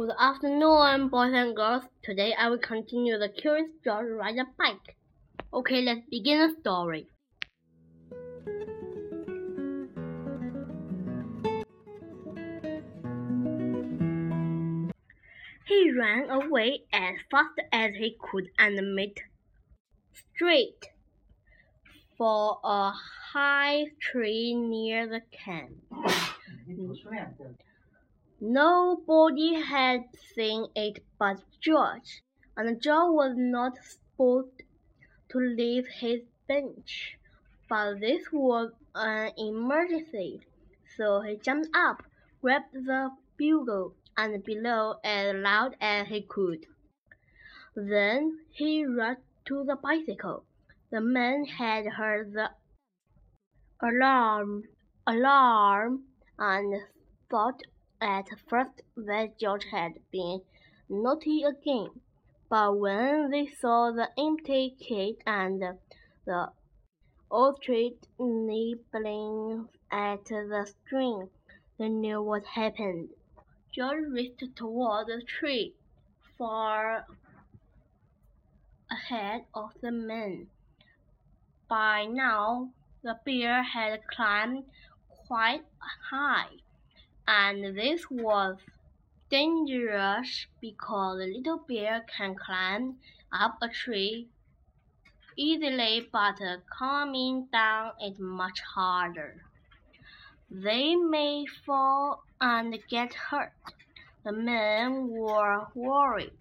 Good afternoon, boys and girls. Today I will continue the Curious George ride a bike. Okay, let's begin the story. He ran away as fast as he could and made straight for a high tree near the camp. Nobody had seen it but George, and George was not supposed to leave his bench. But this was an emergency, so he jumped up, grabbed the bugle, and blew as loud as he could. Then he rushed to the bicycle. The man had heard the alarm, alarm, and thought at first that George had been naughty again, but when they saw the empty kit and the tree nibbling at the string, they knew what happened. George raced toward the tree, far ahead of the men. By now, the bear had climbed quite high and this was dangerous because the little bear can climb up a tree easily, but coming down is much harder. They may fall and get hurt. The men were worried.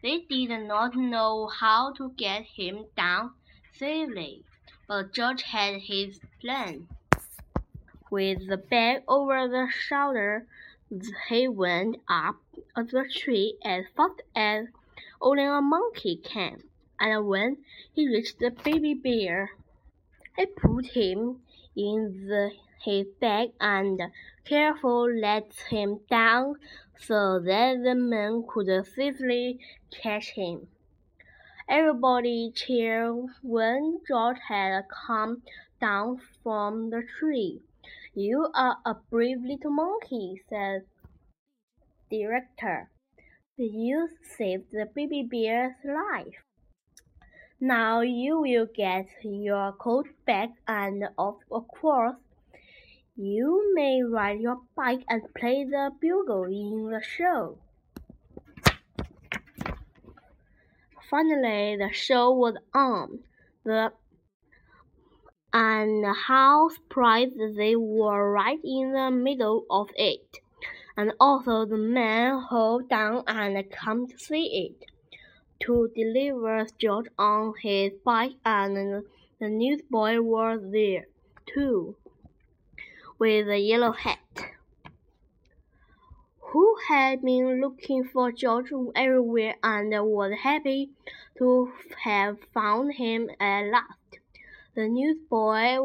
They did not know how to get him down safely, but George had his plan. With the bag over the shoulder, he went up the tree as fast as only a monkey can, and when he reached the baby bear, he put him in the, his bag and carefully let him down so that the men could safely catch him. Everybody cheered when George had come down from the tree. You are a brave little monkey, said director. You saved the baby bear's life. Now you will get your coat back and of course you may ride your bike and play the bugle in the show. Finally, the show was on. The and how surprised they were right in the middle of it, and also the man who down and come to see it, to deliver George on his bike, and the newsboy was there, too, with a yellow hat who had been looking for George everywhere and was happy to have found him at last. The newsboy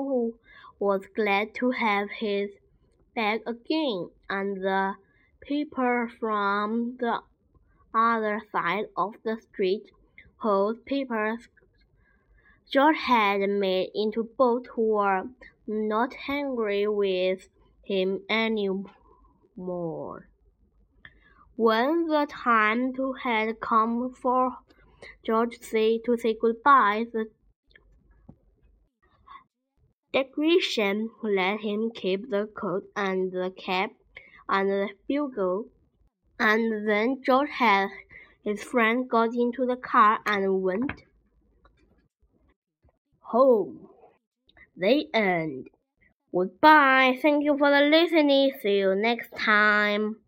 was glad to have his bag again, and the paper from the other side of the street, whose papers George had made into boats, were not angry with him any more. When the time had come for George to say goodbye, the Decoration let him keep the coat and the cap and the bugle, and then George had his friend got into the car and went home. The end. Goodbye. Thank you for the listening. See you next time.